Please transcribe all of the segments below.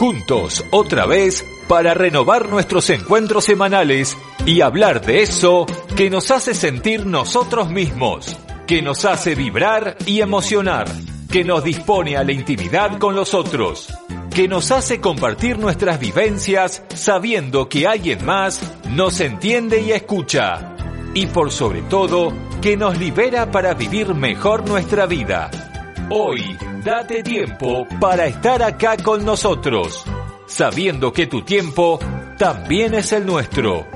Juntos, otra vez, para renovar nuestros encuentros semanales y hablar de eso que nos hace sentir nosotros mismos, que nos hace vibrar y emocionar, que nos dispone a la intimidad con los otros, que nos hace compartir nuestras vivencias sabiendo que alguien más nos entiende y escucha, y por sobre todo, que nos libera para vivir mejor nuestra vida. Hoy, date tiempo para estar acá con nosotros, sabiendo que tu tiempo también es el nuestro.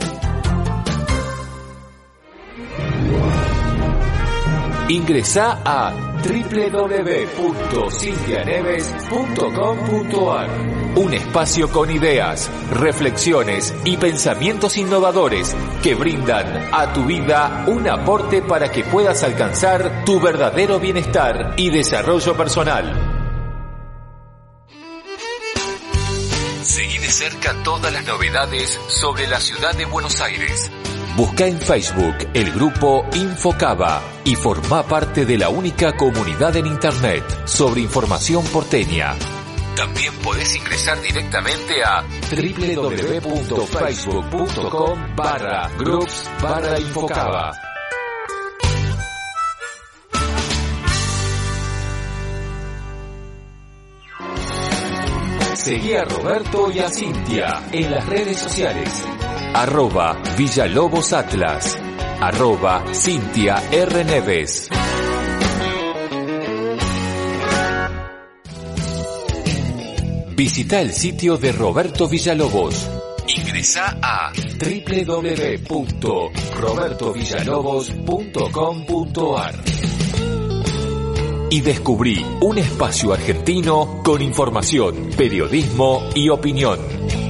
Ingresa a www.cintianeves.com.ar Un espacio con ideas, reflexiones y pensamientos innovadores que brindan a tu vida un aporte para que puedas alcanzar tu verdadero bienestar y desarrollo personal. Seguí de cerca todas las novedades sobre la ciudad de Buenos Aires. Busca en Facebook el grupo Infocaba y forma parte de la única comunidad en Internet sobre información porteña. También podés ingresar directamente a www.facebook.com barra groups barra Infocaba. Seguí a Roberto y a Cintia en las redes sociales. Arroba Villalobos Atlas. Arroba Cintia R. Neves. Visita el sitio de Roberto Villalobos. Ingresa a www.robertovillalobos.com.ar y descubrí un espacio argentino con información, periodismo y opinión.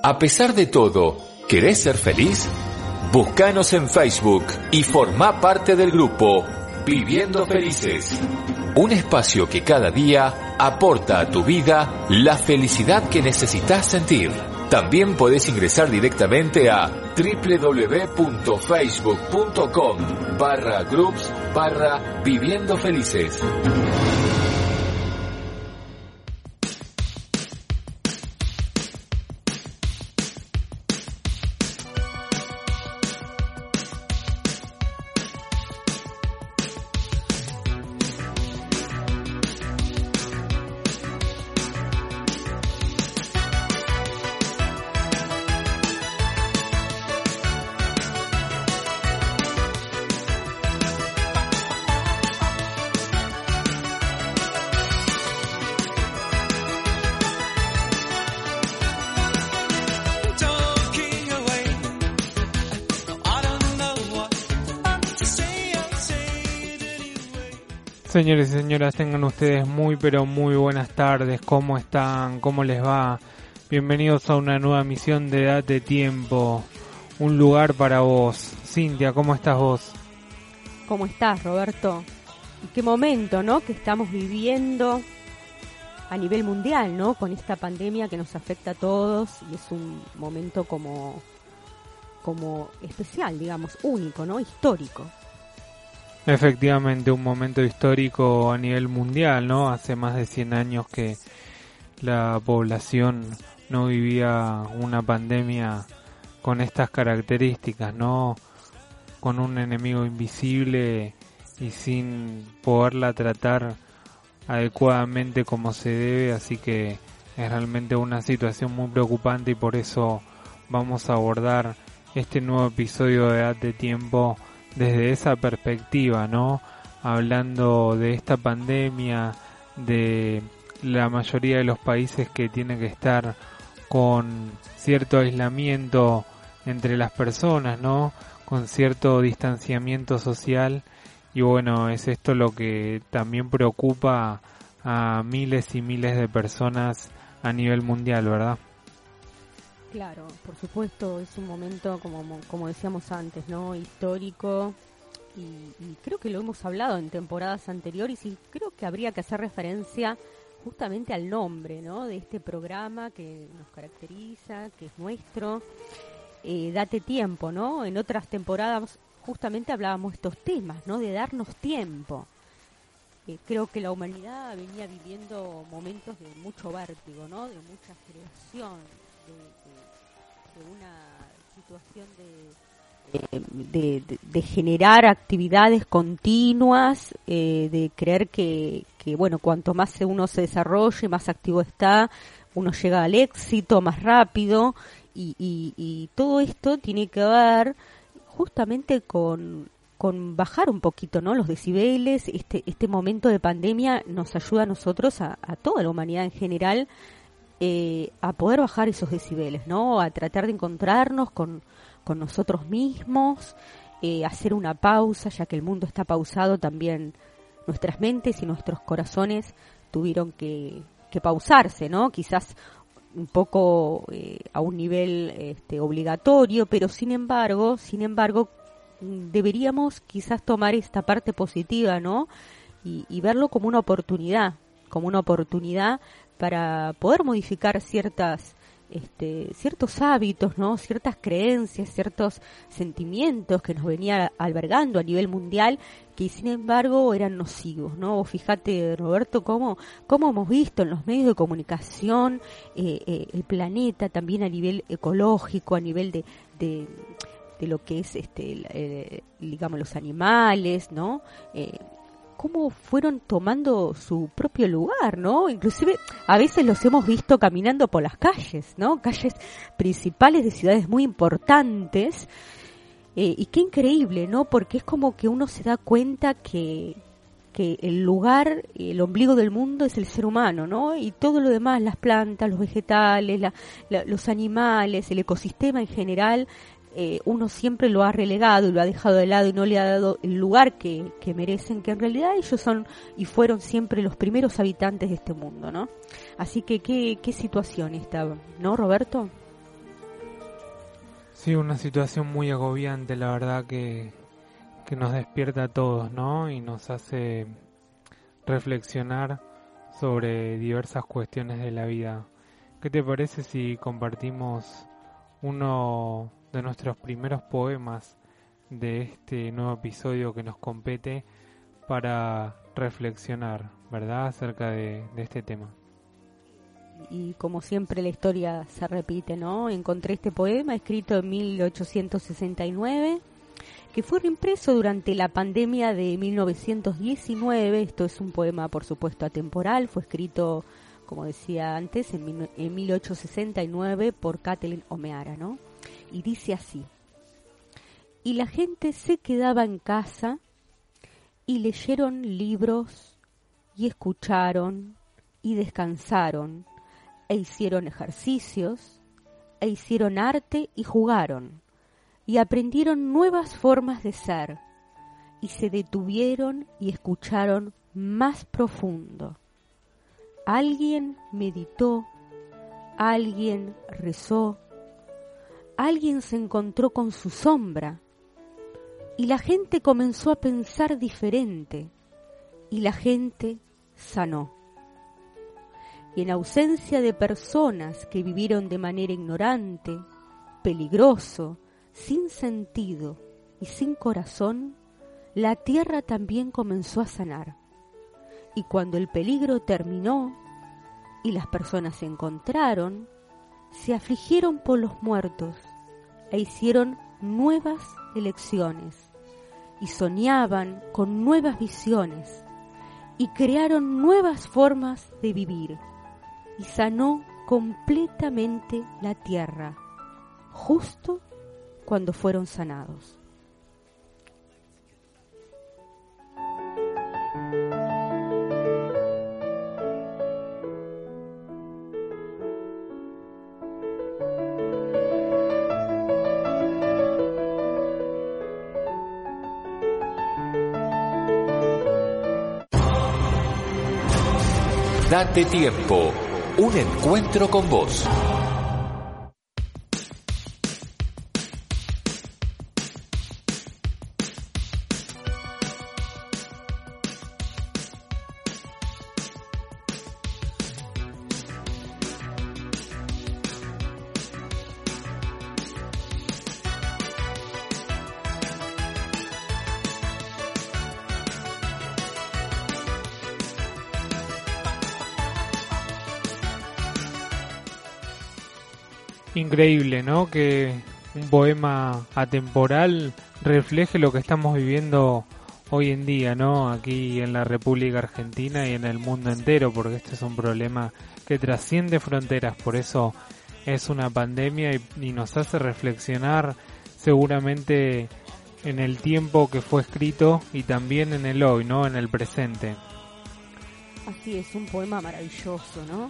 A pesar de todo, ¿querés ser feliz? Búscanos en Facebook y forma parte del grupo Viviendo Felices. Un espacio que cada día aporta a tu vida la felicidad que necesitas sentir. También podés ingresar directamente a www.facebook.com barra groups barra viviendo felices. Señores y señoras, tengan ustedes muy pero muy buenas tardes. ¿Cómo están? ¿Cómo les va? Bienvenidos a una nueva misión de Date Tiempo. Un lugar para vos. Cintia, ¿cómo estás vos? ¿Cómo estás, Roberto? ¿Y qué momento, ¿no? Que estamos viviendo a nivel mundial, ¿no? Con esta pandemia que nos afecta a todos y es un momento como como especial, digamos, único, ¿no? Histórico. Efectivamente, un momento histórico a nivel mundial, ¿no? Hace más de 100 años que la población no vivía una pandemia con estas características, ¿no? Con un enemigo invisible y sin poderla tratar adecuadamente como se debe, así que es realmente una situación muy preocupante y por eso vamos a abordar este nuevo episodio de Edad de Tiempo desde esa perspectiva, ¿no? Hablando de esta pandemia, de la mayoría de los países que tienen que estar con cierto aislamiento entre las personas, ¿no? con cierto distanciamiento social y bueno, es esto lo que también preocupa a miles y miles de personas a nivel mundial, ¿verdad? Claro, por supuesto, es un momento, como, como decíamos antes, ¿no? Histórico, y, creo que lo hemos hablado en temporadas anteriores y creo que habría que hacer referencia justamente al nombre, ¿no? De este programa que nos caracteriza, que es nuestro. Eh, date tiempo, ¿no? En otras temporadas justamente hablábamos estos temas, ¿no? De darnos tiempo. Eh, creo que la humanidad venía viviendo momentos de mucho vértigo, ¿no? De mucha creación, de, una situación de, de, generar actividades continuas, eh, de creer que, que, bueno, cuanto más uno se desarrolle, más activo está, uno llega al éxito más rápido y, y, y todo esto tiene que ver justamente con, con bajar un poquito ¿no? los decibeles. Este, este momento de pandemia nos ayuda a nosotros, a, a toda la humanidad en general, eh, a poder bajar esos decibeles, ¿no? A tratar de encontrarnos con, con nosotros mismos, eh, hacer una pausa, ya que el mundo está pausado, también nuestras mentes y nuestros corazones tuvieron que, que pausarse, ¿no? Quizás un poco eh, a un nivel este, obligatorio, pero sin embargo, sin embargo, deberíamos quizás tomar esta parte positiva, ¿no? Y, y verlo como una oportunidad, como una oportunidad para poder modificar ciertas este, ciertos hábitos, ¿no? ciertas creencias, ciertos sentimientos que nos venía albergando a nivel mundial que sin embargo eran nocivos, ¿no? Fíjate, Roberto, cómo, cómo hemos visto en los medios de comunicación eh, eh, el planeta también a nivel ecológico, a nivel de, de, lo que es, este, digamos, los animales, ¿no? Eh, cómo fueron tomando su propio lugar, ¿no? Inclusive a veces los hemos visto caminando por las calles, ¿no? Calles principales de ciudades muy importantes. Eh, y qué increíble, ¿no? Porque es como que uno se da cuenta que, que el lugar, el ombligo del mundo es el ser humano, ¿no? Y todo lo demás, las plantas, los vegetales, los animales, el ecosistema en general, eh, uno siempre lo ha relegado y lo ha dejado de lado y no le ha dado el lugar que, merecen, que en realidad ellos son y fueron siempre los primeros habitantes de este mundo, ¿no? Así que qué, qué situación estaba, ¿no, Roberto? Sí, una situación muy agobiante, la verdad que, que nos despierta a todos, ¿no? Y nos hace reflexionar sobre diversas cuestiones de la vida. ¿Qué te parece si compartimos uno de nuestros primeros poemas de este nuevo episodio que nos compete para reflexionar, ¿verdad?, acerca de, este tema. Y como siempre la historia se repite, ¿no? Encontré este poema escrito en 1869 que fue reimpreso durante la pandemia de 1919. Esto es un poema, por supuesto, atemporal. Fue escrito, como decía antes, en, en 1869 por Kathleen Omeara, ¿no? Y dice así, y la gente se quedaba en casa y leyeron libros y escucharon y descansaron e hicieron ejercicios e hicieron arte y jugaron y aprendieron nuevas formas de ser y se detuvieron y escucharon más profundo. Alguien meditó, alguien rezó, alguien se encontró con su sombra y la gente comenzó a pensar diferente y la gente sanó. Y en ausencia de personas que vivieron de manera ignorante, peligroso, sin sentido y sin corazón, la tierra también comenzó a sanar. Y cuando el peligro terminó y las personas se encontraron, se afligieron por los muertos e hicieron nuevas elecciones y soñaban con nuevas visiones y crearon nuevas formas de vivir y sanó completamente la tierra justo cuando fueron sanados. Date tiempo, un encuentro con vos. Increíble, ¿no? Que un poema atemporal refleje lo que estamos viviendo hoy en día, ¿no? Aquí en la República Argentina y en el mundo entero, porque este es un problema que trasciende fronteras, por eso es una pandemia y, nos hace reflexionar seguramente en el tiempo que fue escrito y también en el hoy, ¿no? En el presente. Así es, un poema maravilloso, ¿no?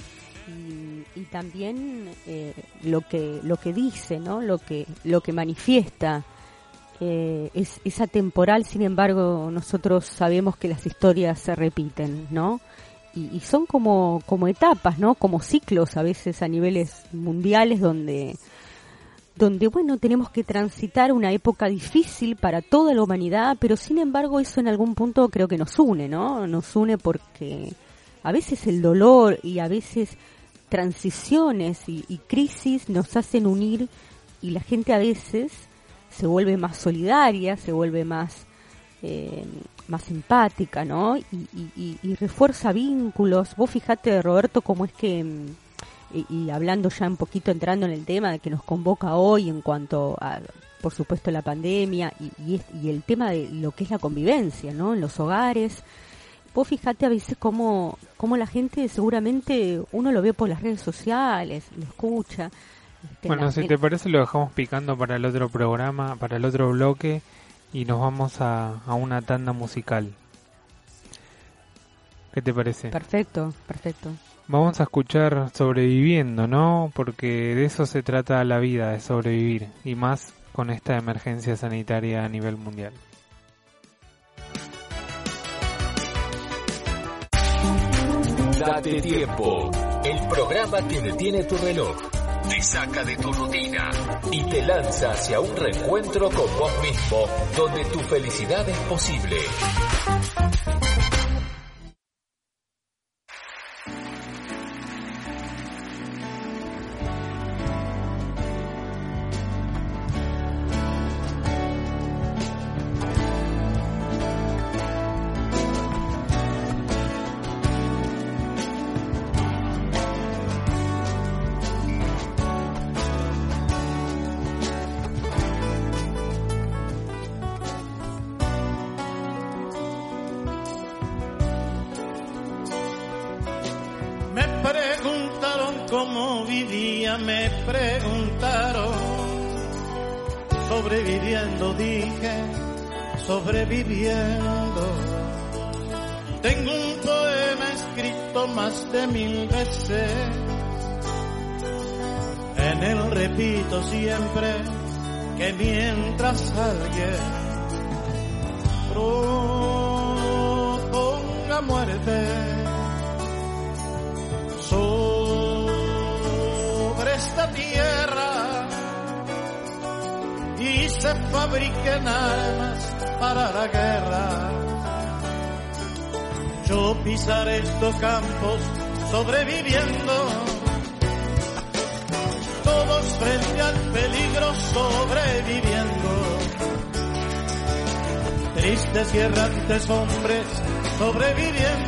Y, también eh, lo que lo que dice, ¿no? Lo que lo que manifiesta eh, es, es atemporal. Sin embargo, nosotros sabemos que las historias se repiten, ¿no? Y, son como como etapas, ¿no? Como ciclos a veces a niveles mundiales donde donde bueno tenemos que transitar una época difícil para toda la humanidad, pero sin embargo eso en algún punto creo que nos une, ¿no? Nos une porque a veces el dolor y a veces transiciones y, crisis nos hacen unir y la gente a veces se vuelve más solidaria, se vuelve más eh, más empática, ¿no? Y, refuerza vínculos. Vos fijate, Roberto, cómo es que, y, hablando ya un poquito, entrando en el tema de que nos convoca hoy en cuanto a, por supuesto, la pandemia y, y el tema de lo que es la convivencia, ¿no? En los hogares, vos fíjate a veces cómo, cómo la gente seguramente uno lo ve por las redes sociales, lo escucha. Este, bueno, si te parece lo dejamos picando para el otro programa, para el otro bloque y nos vamos a, a una tanda musical. ¿Qué te parece? Perfecto, perfecto. Vamos a escuchar sobreviviendo, ¿no? Porque de eso se trata la vida, de sobrevivir, y más con esta emergencia sanitaria a nivel mundial. Date tiempo. El programa que detiene tu reloj, te saca de tu rutina y te lanza hacia un reencuentro con vos mismo, donde tu felicidad es posible. Campos sobreviviendo, todos frente al peligro sobreviviendo. Tristes y errantes hombres sobreviviendo.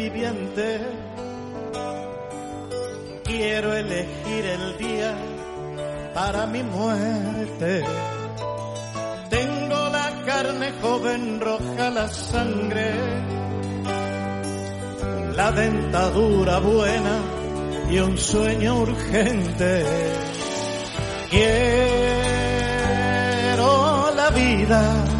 un sobreviviente. Quiero elegir el día para mi muerte. Tengo la carne joven roja, la sangre, la dentadura buena y un sueño urgente. Quiero la vida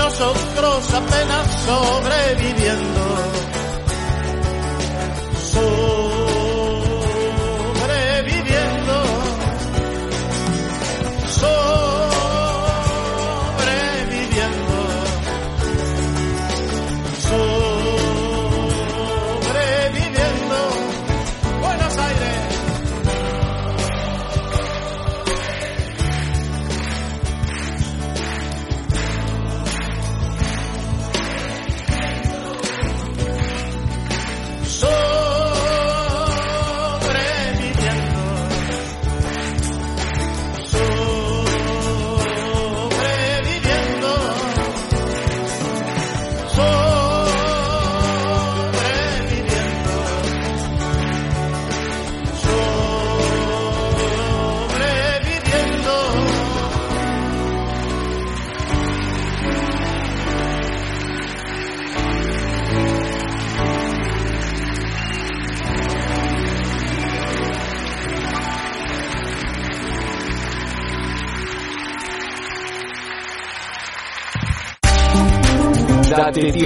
nosotros apenas sobreviviendo.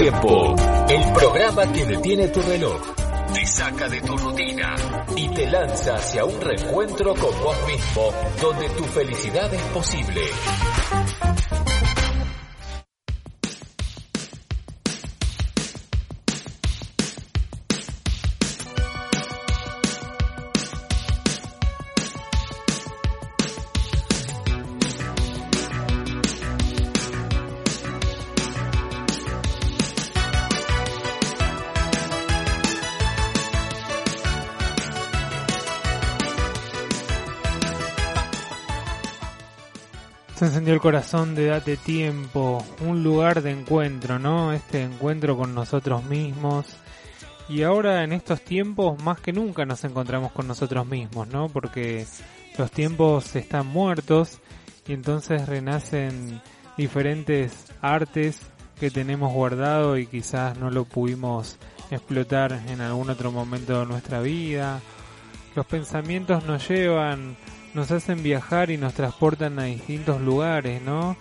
El programa que detiene tu reloj, te saca de tu rutina y te lanza hacia un reencuentro con vos mismo, donde tu felicidad es posible. El corazón de Date Tiempo, un lugar de encuentro, ¿no? Este encuentro con nosotros mismos. Y ahora en estos tiempos más que nunca nos encontramos con nosotros mismos, ¿no? Porque los tiempos están muertos y entonces renacen diferentes artes que tenemos guardado y quizás no lo pudimos explotar en algún otro momento de nuestra vida. Los pensamientos nos llevan, nos hacen viajar y nos transportan a distintos lugares, ¿no?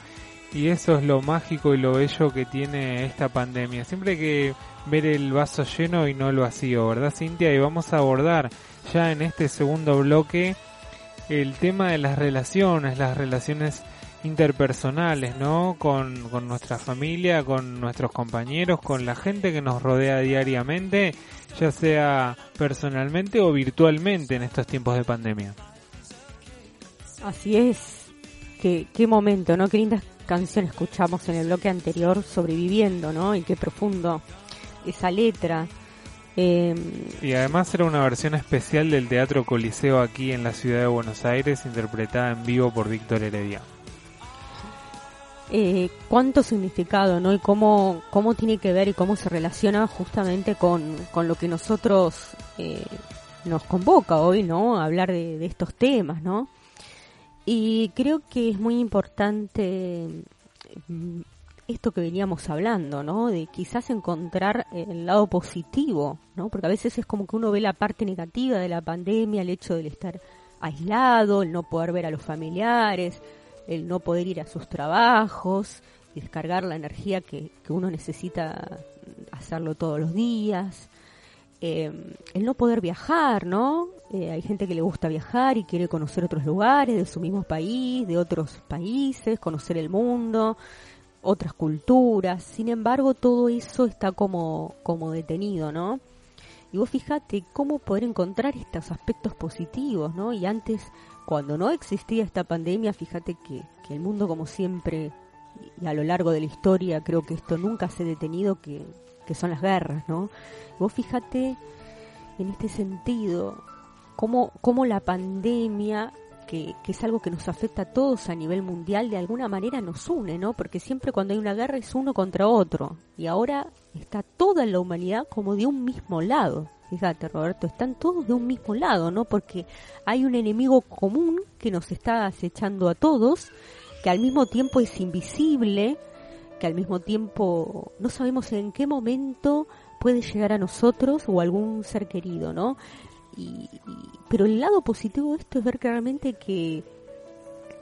Y eso es lo mágico y lo bello que tiene esta pandemia. Siempre hay que ver el vaso lleno y no el vacío, ¿verdad Cintia? Y vamos a abordar ya en este segundo bloque el tema de las relaciones, las relaciones interpersonales, ¿no? Con, con nuestra familia, con nuestros compañeros, con la gente que nos rodea diariamente, ya sea personalmente o virtualmente en estos tiempos de pandemia. Así es. Qué, qué momento, ¿no? Qué lindas canciones escuchamos en el bloque anterior, sobreviviendo, ¿no? Y qué profundo esa letra. Eh, Y además era una versión especial del Teatro Coliseo aquí en la ciudad de Buenos Aires, interpretada en vivo por Víctor Heredia. eh, cuánto significado, ¿no? Y cómo, cómo tiene que ver y cómo se relaciona justamente con, con lo que nosotros eh, nos convoca hoy, ¿no? A hablar de, de estos temas, ¿no? Y creo que es muy importante mm, esto que veníamos hablando, ¿no? De quizás encontrar el lado positivo, ¿no? Porque a veces es como que uno ve la parte negativa de la pandemia, el hecho de estar aislado, el no poder ver a los familiares, el no poder ir a sus trabajos descargar la energía que, que uno necesita hacerlo todos los días. Eh, el no poder viajar, ¿no? Eh, hay gente que le gusta viajar y quiere conocer otros lugares de su mismo país, de otros países, conocer el mundo, otras culturas. Sin embargo, todo eso está como, como detenido, ¿no? Y vos fíjate cómo poder encontrar estos aspectos positivos, ¿no? Y antes, cuando no existía esta pandemia, fíjate que, que el mundo, como siempre, y a lo largo de la historia, creo que esto nunca se ha detenido, que, que son las guerras, ¿no? Vos fíjate en este sentido, cómo, cómo la pandemia, que, que, es algo que nos afecta a todos a nivel mundial, de alguna manera nos une, ¿no? Porque siempre cuando hay una guerra es uno contra otro. Y ahora está toda la humanidad como de un mismo lado. Fíjate, Roberto, están todos de un mismo lado, ¿no? Porque hay un enemigo común que nos está acechando a todos, que al mismo tiempo es invisible, que al mismo tiempo no sabemos en qué momento puede llegar a nosotros o algún ser querido, ¿no? Y, y, pero el lado positivo de esto es ver claramente que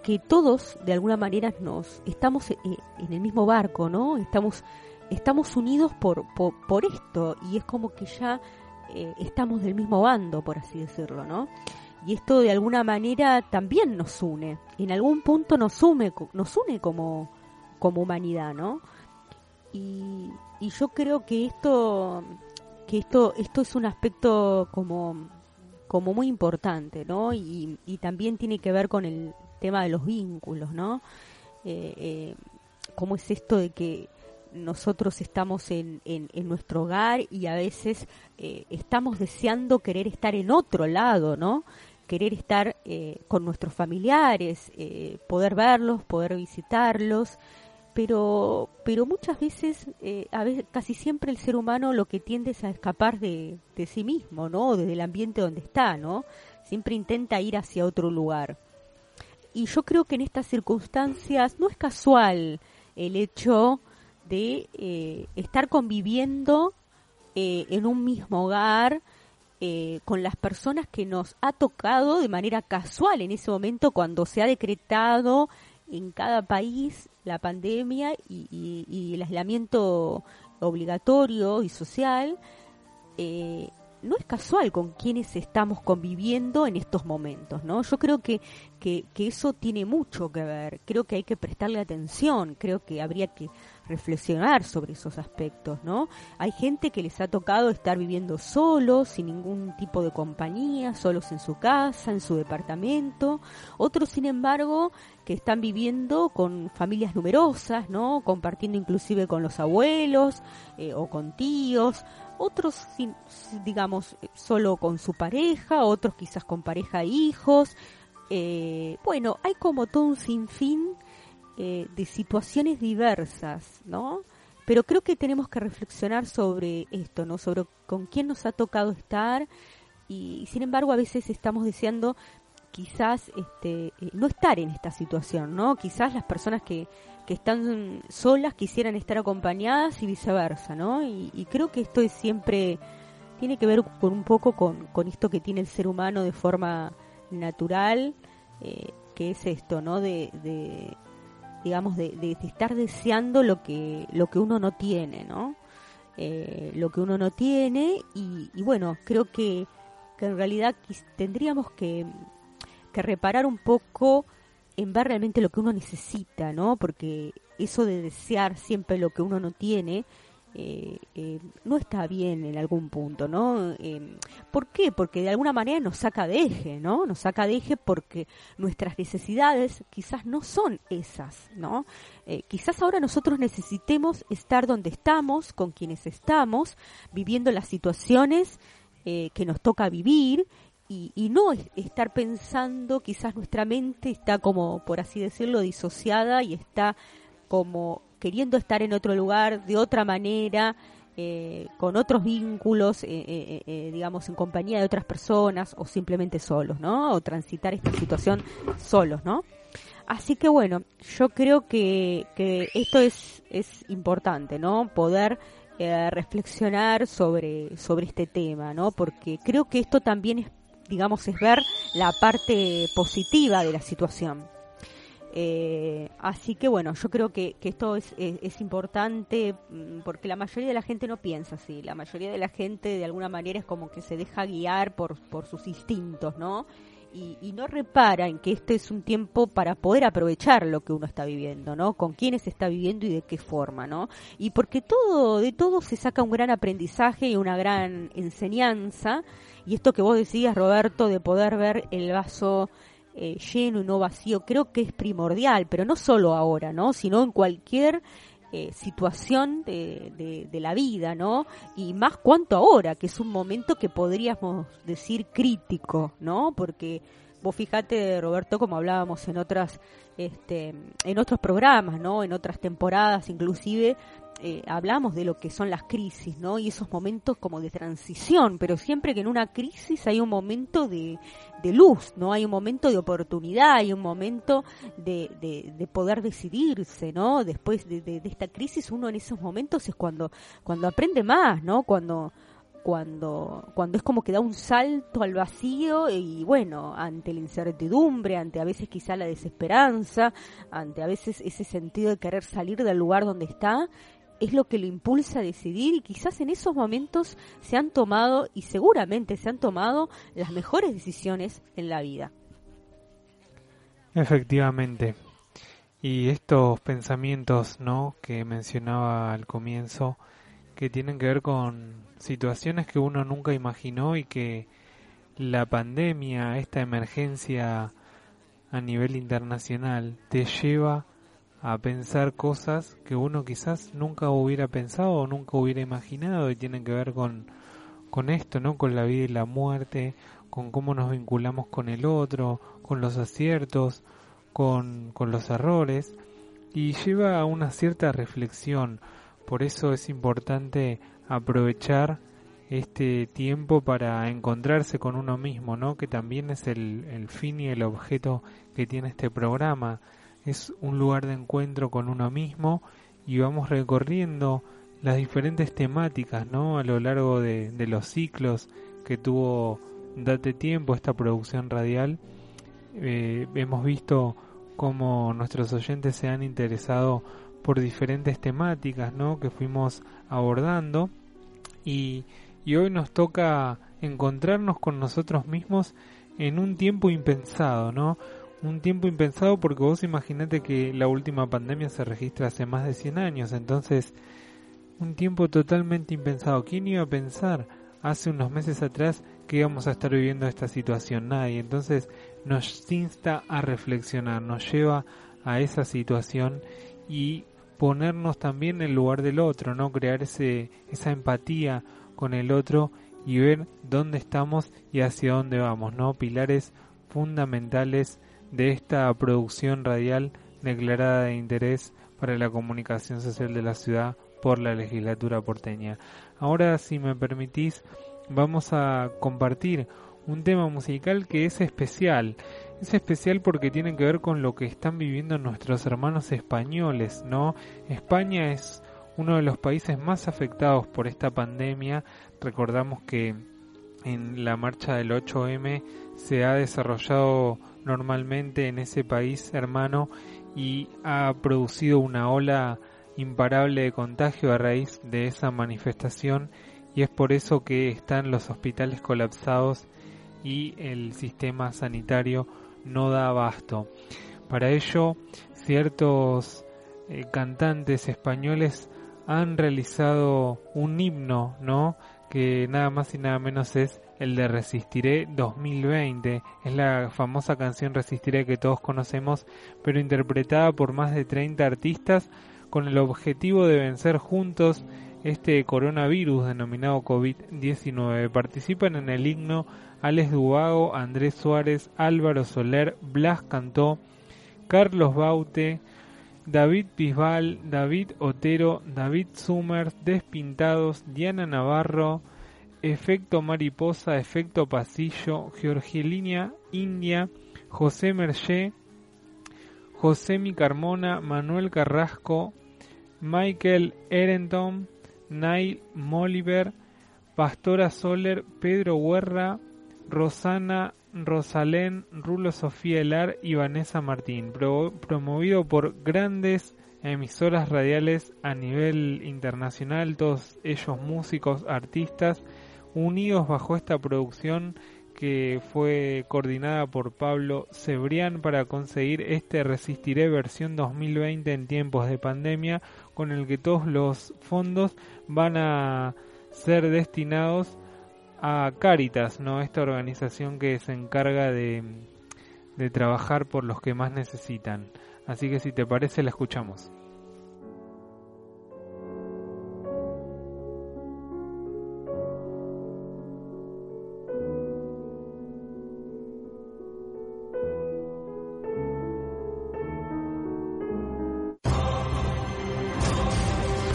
que todos de alguna manera nos estamos en el mismo barco, ¿no? Estamos estamos unidos por, por, por esto y es como que ya eh, estamos del mismo bando, por así decirlo, ¿no? Y esto de alguna manera también nos une, en algún punto nos une, nos une como, como humanidad, ¿no? Y, y yo creo que esto, que esto, esto es un aspecto como, como muy importante, ¿no? Y, también tiene que ver con el tema de los vínculos, ¿no? Eh, eh, ¿Cómo es esto de que nosotros estamos en, en, en, nuestro hogar y a veces eh, estamos deseando querer estar en otro lado, ¿no? Querer estar eh, con nuestros familiares, eh, poder verlos, poder visitarlos, pero, pero muchas veces, eh, a veces, casi siempre el ser humano lo que tiende es a escapar de, de sí mismo, ¿no? Desde el ambiente donde está, ¿no? Siempre intenta ir hacia otro lugar. Y yo creo que en estas circunstancias no es casual el hecho de eh, estar conviviendo eh, en un mismo hogar eh, con las personas que nos ha tocado de manera casual en ese momento cuando se ha decretado en cada país la pandemia y, y, y el aislamiento obligatorio y social. no es casual con quienes estamos conviviendo en estos momentos, ¿no? Yo creo que, que, que eso tiene mucho que ver, creo que hay que prestarle atención, creo que habría que reflexionar sobre esos aspectos, ¿no? Hay gente que les ha tocado estar viviendo solos, sin ningún tipo de compañía, solos en su casa, en su departamento, otros, sin embargo, que están viviendo con familias numerosas, ¿no? Compartiendo inclusive con los abuelos eh, o con tíos, otros, digamos, solo con su pareja, otros quizás con pareja e hijos. Eh, bueno, hay como todo un sinfín eh, de situaciones diversas, ¿no? Pero creo que tenemos que reflexionar sobre esto, ¿no? Sobre con quién nos ha tocado estar y, sin embargo, a veces estamos deseando quizás este, eh, no estar en esta situación, ¿no? Quizás las personas que, que están solas quisieran estar acompañadas y viceversa, ¿no? Y, creo que esto es siempre, tiene que ver con un poco con, con esto que tiene el ser humano de forma natural, eh, que es esto, ¿no? De, de digamos, de, de, estar deseando lo que, lo que uno no tiene, ¿no? Eh, lo que uno no tiene y, y bueno, creo que, que en realidad tendríamos que que reparar un poco en ver realmente lo que uno necesita, ¿no? Porque eso de desear siempre lo que uno no tiene, eh, eh, no está bien en algún punto, ¿no? Eh, ¿Por qué? Porque de alguna manera nos saca de eje, ¿no? Nos saca de eje porque nuestras necesidades quizás no son esas, ¿no? quizás ahora nosotros necesitemos estar donde estamos, con quienes estamos, viviendo las situaciones que nos toca vivir y, no estar pensando, quizás nuestra mente está como, por así decirlo, disociada y está como queriendo estar en otro lugar, de otra manera, eh, con otros vínculos, eh, eh, digamos, en compañía de otras personas o simplemente solos, ¿no? O transitar esta situación solos, ¿no? Así que bueno, yo creo que, que esto es, es importante, ¿no? Poder reflexionar sobre, sobre este tema, ¿no? Porque creo que esto también es digamos, es ver la parte positiva de la situación. Eh, así que bueno, yo creo que, esto es, importante mm, porque la mayoría de la gente no piensa así, la mayoría de la gente de alguna manera es como que se deja guiar por, sus instintos, ¿no? Y, y, no repara en que este es un tiempo para poder aprovechar lo que uno está viviendo, ¿no? Con quiénes está viviendo y de qué forma, ¿no? Y porque todo, de todo se saca un gran aprendizaje y una gran enseñanza y esto que vos decías, Roberto, de poder ver el vaso eh, lleno y no vacío, creo que es primordial, pero no solo ahora, ¿no? Sino en cualquier eh, situación de, de, la vida, ¿no? Y más cuanto ahora, que es un momento que podríamos decir crítico, ¿no? Porque vos fíjate, Roberto, como hablábamos en otras, este, en otros programas, ¿no? En otras temporadas, inclusive, eh, hablamos de lo que son las crisis, ¿no? Y esos momentos como de transición, pero siempre que en una crisis hay un momento de, luz, ¿no? Hay un momento de oportunidad, hay un momento de, de, poder decidirse, ¿no? Después de, esta crisis, uno en esos momentos es cuando, cuando aprende más, ¿no? Cuando, cuando, cuando es como que da un salto al vacío y bueno, ante la incertidumbre, ante a veces quizá la desesperanza, ante a veces ese sentido de querer salir del lugar donde está, es lo que lo impulsa a decidir y quizás en esos momentos se han tomado y seguramente se han tomado las mejores decisiones en la vida. Efectivamente. Y estos pensamientos, ¿no? que mencionaba al comienzo, que tienen que ver con situaciones que uno nunca imaginó y que la pandemia, esta emergencia a nivel internacional, te lleva a pensar cosas que uno quizás nunca hubiera pensado o nunca hubiera imaginado y tienen que ver con, con esto, ¿no? Con la vida y la muerte, con cómo nos vinculamos con el otro, con los aciertos, con, con los errores y lleva a una cierta reflexión. Por eso es importante aprovechar este tiempo para encontrarse con uno mismo, ¿no? Que también es el, el fin y el objeto que tiene este programa es un lugar de encuentro con uno mismo y vamos recorriendo las diferentes temáticas ¿no? a lo largo de, los ciclos que tuvo Date Tiempo, esta producción radial. Eh, hemos visto cómo nuestros oyentes se han interesado por diferentes temáticas ¿no? que fuimos abordando y, y hoy nos toca encontrarnos con nosotros mismos en un tiempo impensado, ¿no? Un tiempo impensado porque vos imaginate que la última pandemia se registra hace más de 100 años, entonces un tiempo totalmente impensado. ¿Quién iba a pensar hace unos meses atrás que íbamos a estar viviendo esta situación? Nadie. Entonces nos insta a reflexionar, nos lleva a esa situación y ponernos también en el lugar del otro, ¿no? Crear ese, esa empatía con el otro y ver dónde estamos y hacia dónde vamos, ¿no? Pilares fundamentales de esta producción radial declarada de interés para la comunicación social de la ciudad por la legislatura porteña. Ahora, si me permitís, vamos a compartir un tema musical que es especial. Es especial porque tiene que ver con lo que están viviendo nuestros hermanos españoles, ¿no? España es uno de los países más afectados por esta pandemia. Recordamos que en la marcha del 8M se ha desarrollado normalmente en ese país hermano y ha producido una ola imparable de contagio a raíz de esa manifestación y es por eso que están los hospitales colapsados y el sistema sanitario no da abasto. Para ello, ciertos eh, cantantes españoles han realizado un himno, ¿no? Que nada más y nada menos es el de Resistiré 2020. Es la famosa canción Resistiré que todos conocemos, pero interpretada por más de 30 artistas con el objetivo de vencer juntos este coronavirus denominado COVID-19. Participan en el himno Alex Dubago, Andrés Suárez, Álvaro Soler, Blas Cantó, Carlos Baute, David Bisbal, David Otero, David Summers, Despintados, Diana Navarro, Efecto Mariposa, Efecto Pasillo, Georgelina India, José Merché, José Mi Carmona, Manuel Carrasco, Michael Erenton, Nail Moliver, Pastora Soler, Pedro Huerra, Rosana Rosalén, Rulo Sofía Elar y Vanessa Martín, promovido por grandes emisoras radiales a nivel internacional, todos ellos músicos, artistas, unidos bajo esta producción que fue coordinada por Pablo Cebrián para conseguir este Resistiré versión 2020 en tiempos de pandemia, con el que todos los fondos van a ser destinados a Caritas, ¿no? Esta organización que se encarga de, de trabajar por los que más necesitan. Así que si te parece la escuchamos.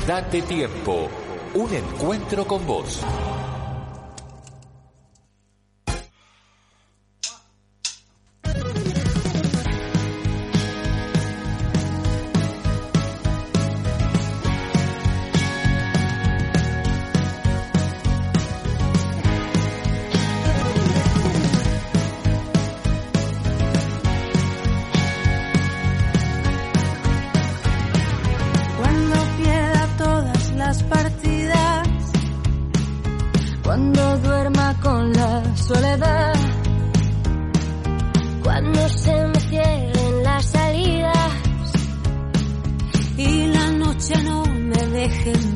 Date tiempo, un encuentro con vos. dejen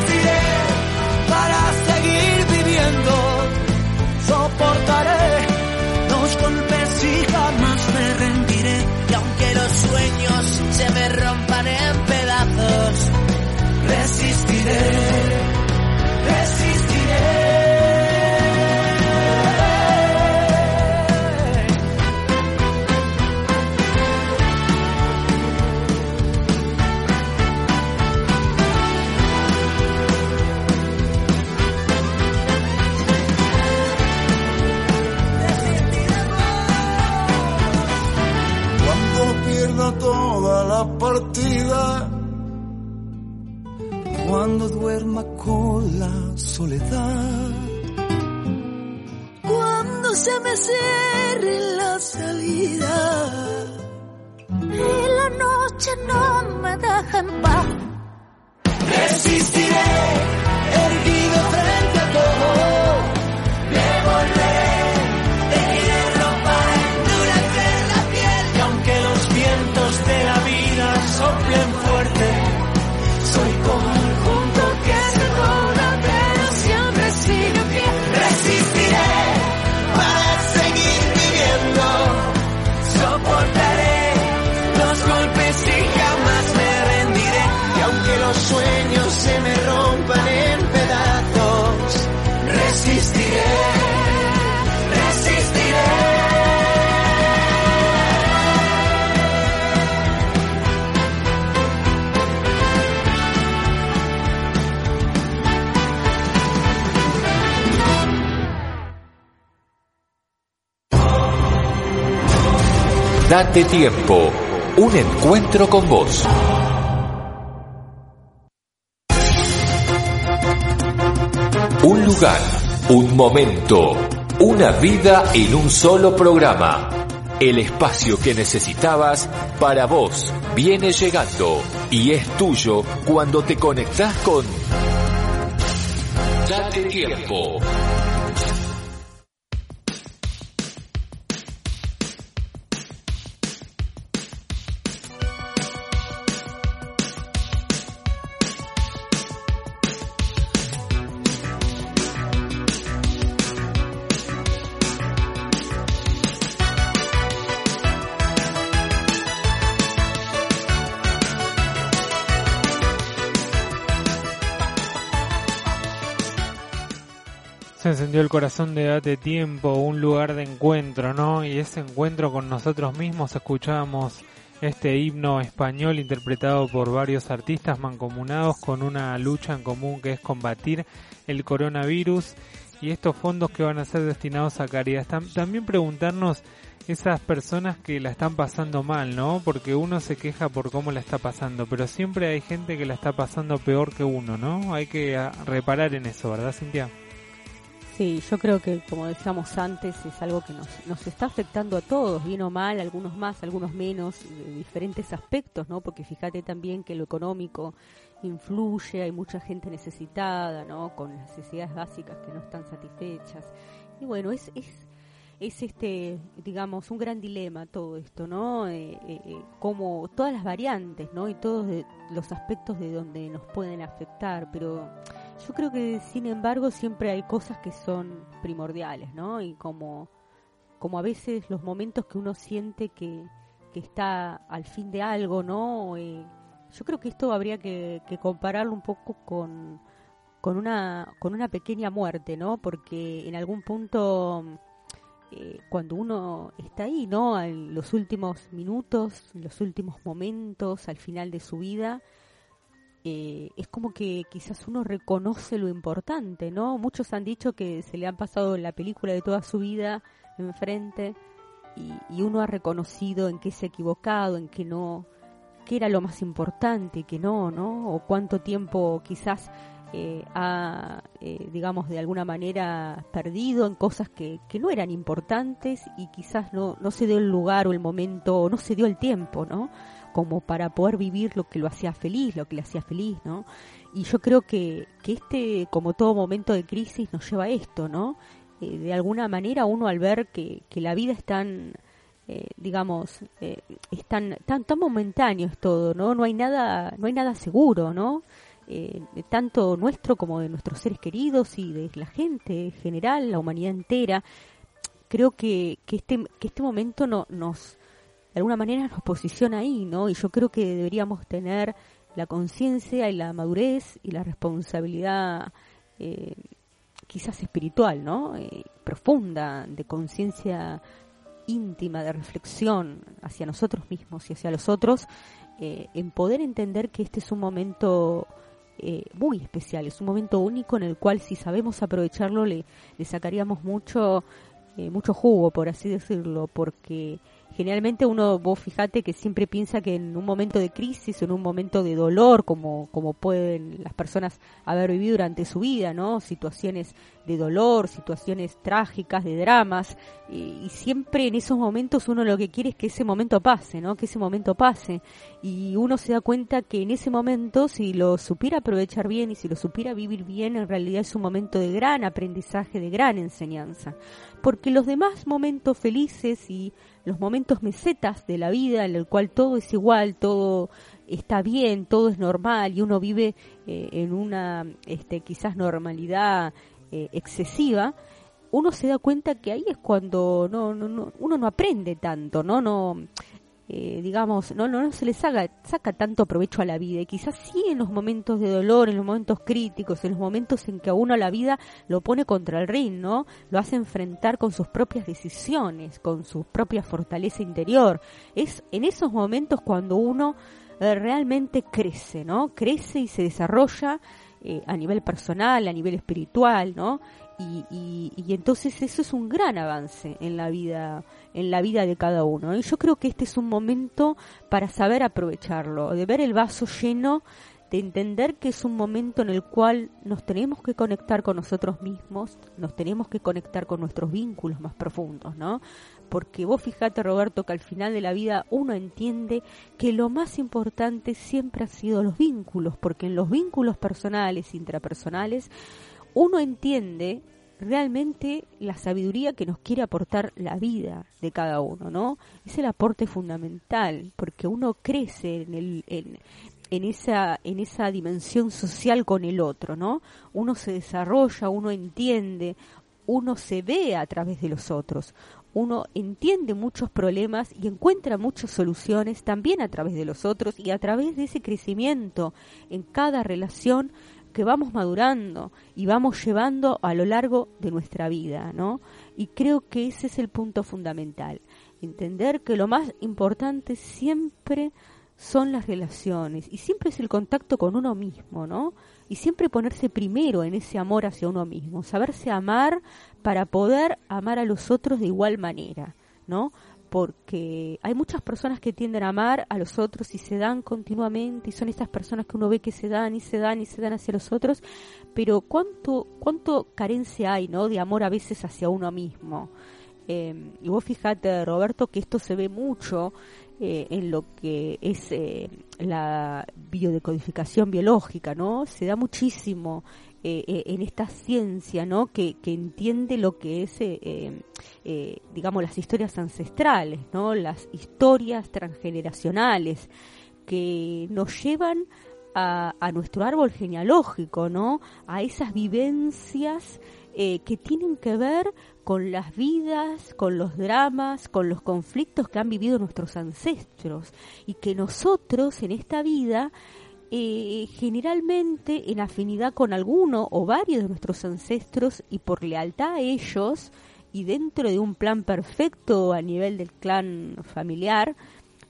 soledad. Cuando se me cierre la salida y la noche no me deja en paz. Resistiré, Date tiempo. Un encuentro con vos. Un lugar, un momento, una vida en un solo programa. El espacio que necesitabas para vos viene llegando y es tuyo cuando te conectás con Date tiempo. El corazón de Date Tiempo, un lugar de encuentro, ¿no? Y ese encuentro con nosotros mismos, escuchábamos este himno español interpretado por varios artistas mancomunados con una lucha en común que es combatir el coronavirus y estos fondos que van a ser destinados a caridad. Tam- También preguntarnos esas personas que la están pasando mal, ¿no? Porque uno se queja por cómo la está pasando, pero siempre hay gente que la está pasando peor que uno, ¿no? Hay que ah, reparar en eso, ¿verdad, Cintia? Sí, yo creo que, como decíamos antes, es algo que nos, nos está afectando a todos, bien o mal, algunos más, algunos menos, de diferentes aspectos, ¿no? Porque fíjate también que lo económico influye, hay mucha gente necesitada, ¿no? Con necesidades básicas que no están satisfechas. Y bueno, es, es, es este, digamos, un gran dilema todo esto, ¿no? Eh, eh, eh, como todas las variantes, ¿no? Y todos los aspectos de donde nos pueden afectar, pero yo creo que, sin embargo, siempre hay cosas que son primordiales, ¿no? Y como, como a veces los momentos que uno siente que, que está al fin de algo, ¿no? Eh, yo creo que esto habría que, que compararlo un poco con, con, una, con una pequeña muerte, ¿no? Porque en algún punto, eh, cuando uno está ahí, ¿no? En los últimos minutos, los últimos momentos, al final de su vida, eh, es como que quizás uno reconoce lo importante, ¿no? Muchos han dicho que se le han pasado la película de toda su vida enfrente y, y uno ha reconocido en qué se ha equivocado, en qué no, qué era lo más importante y qué no, ¿no? O cuánto tiempo quizás eh, ha, eh, digamos, de alguna manera perdido en cosas que, que no eran importantes y quizás no, no se dio el lugar o el momento, o no se dio el tiempo, ¿no? Como para poder vivir lo que lo hacía feliz, lo que le hacía feliz, ¿no? Y yo creo que, que este, como todo momento de crisis, nos lleva a esto, ¿no? Eh, de alguna manera uno al ver que, que la vida es tan, eh, digamos, eh, es tan, tan, tan momentáneo es todo, ¿no? No hay nada, no hay nada seguro, ¿no? Tanto nuestro como de nuestros seres queridos y de la gente en general, la humanidad entera. Creo que, que, este, que este momento no, nos, de alguna manera nos posiciona ahí, ¿no? Y yo creo que deberíamos tener la conciencia y la madurez y la responsabilidad eh, quizás espiritual, ¿no? Eh, profunda, de conciencia íntima, de reflexión hacia nosotros mismos y hacia los otros, eh, en poder entender que este es un momento muy especial, es un momento único en el cual si sabemos aprovecharlo le, le sacaríamos mucho, mucho jugo, por así decirlo, porque generalmente uno, vos fíjate que siempre piensa que en un momento de crisis o en un momento de dolor, como, como pueden las personas haber vivido durante su vida, ¿no? Situaciones de dolor, situaciones trágicas, de dramas, y, y, siempre en esos momentos uno lo que quiere es que ese momento pase, ¿no? Que ese momento pase. Y uno se da cuenta que en ese momento, si lo supiera aprovechar bien y si lo supiera vivir bien, en realidad es un momento de gran aprendizaje, de gran enseñanza. Porque los demás momentos felices y los momentos mesetas de la vida en el cual todo es igual, todo está bien, todo es normal y uno vive eh, en una este, quizás normalidad eh, excesiva, uno se da cuenta que ahí es cuando no, no, no, uno no aprende tanto, no, no, eh, digamos, no, no, no se les haga, saca tanto provecho a la vida. Y quizás sí en los momentos de dolor, en los momentos críticos, en los momentos en que a uno la vida lo pone contra el ring, ¿no? Lo hace enfrentar con sus propias decisiones, con su propia fortaleza interior. Es en esos momentos cuando uno eh, realmente crece, ¿no? Crece y se desarrolla eh, a nivel personal, a nivel espiritual, ¿no? Y, y, entonces eso es un gran avance en la vida en la vida de cada uno y yo creo que este es un momento para saber aprovecharlo de ver el vaso lleno de entender que es un momento en el cual nos tenemos que conectar con nosotros mismos, nos tenemos que conectar con nuestros vínculos más profundos, ¿no? Porque vos fijate, Roberto, que al final de la vida uno entiende que lo más importante siempre han sido los vínculos, porque en los vínculos personales, intrapersonales, uno entiende realmente la sabiduría que nos quiere aportar la vida de cada uno, ¿no? Es el aporte fundamental, porque uno crece en, el, en, en, esa, en esa dimensión social con el otro, ¿no? Uno se desarrolla, uno entiende, uno se ve a través de los otros, uno entiende muchos problemas y encuentra muchas soluciones también a través de los otros y a través de ese crecimiento en cada relación que vamos madurando y vamos llevando a lo largo de nuestra vida, ¿no? Y creo que ese es el punto fundamental, entender que lo más importante siempre son las relaciones y siempre es el contacto con uno mismo, ¿no? Y siempre ponerse primero en ese amor hacia uno mismo, saberse amar para poder amar a los otros de igual manera, ¿no? Porque hay muchas personas que tienden a amar a los otros y se dan continuamente y son estas personas que uno ve que se dan y se dan y se dan hacia los otros, pero cuánto cuánto carencia hay, ¿no? de amor a veces hacia uno mismo. Eh, y vos fíjate, Roberto, que esto se ve mucho eh, en lo que es eh, la biodecodificación biológica, ¿no? Se da muchísimo eh, eh, en esta ciencia, ¿no? Que, que entiende lo que es, eh, digamos, las historias ancestrales, ¿no? Las historias transgeneracionales que nos llevan a, a nuestro árbol genealógico, ¿no? A esas vivencias que tienen que ver con las vidas, con los dramas, con los conflictos que han vivido nuestros ancestros y que nosotros en esta vida generalmente en afinidad con alguno o varios de nuestros ancestros y por lealtad a ellos y dentro de un plan perfecto a nivel del clan familiar,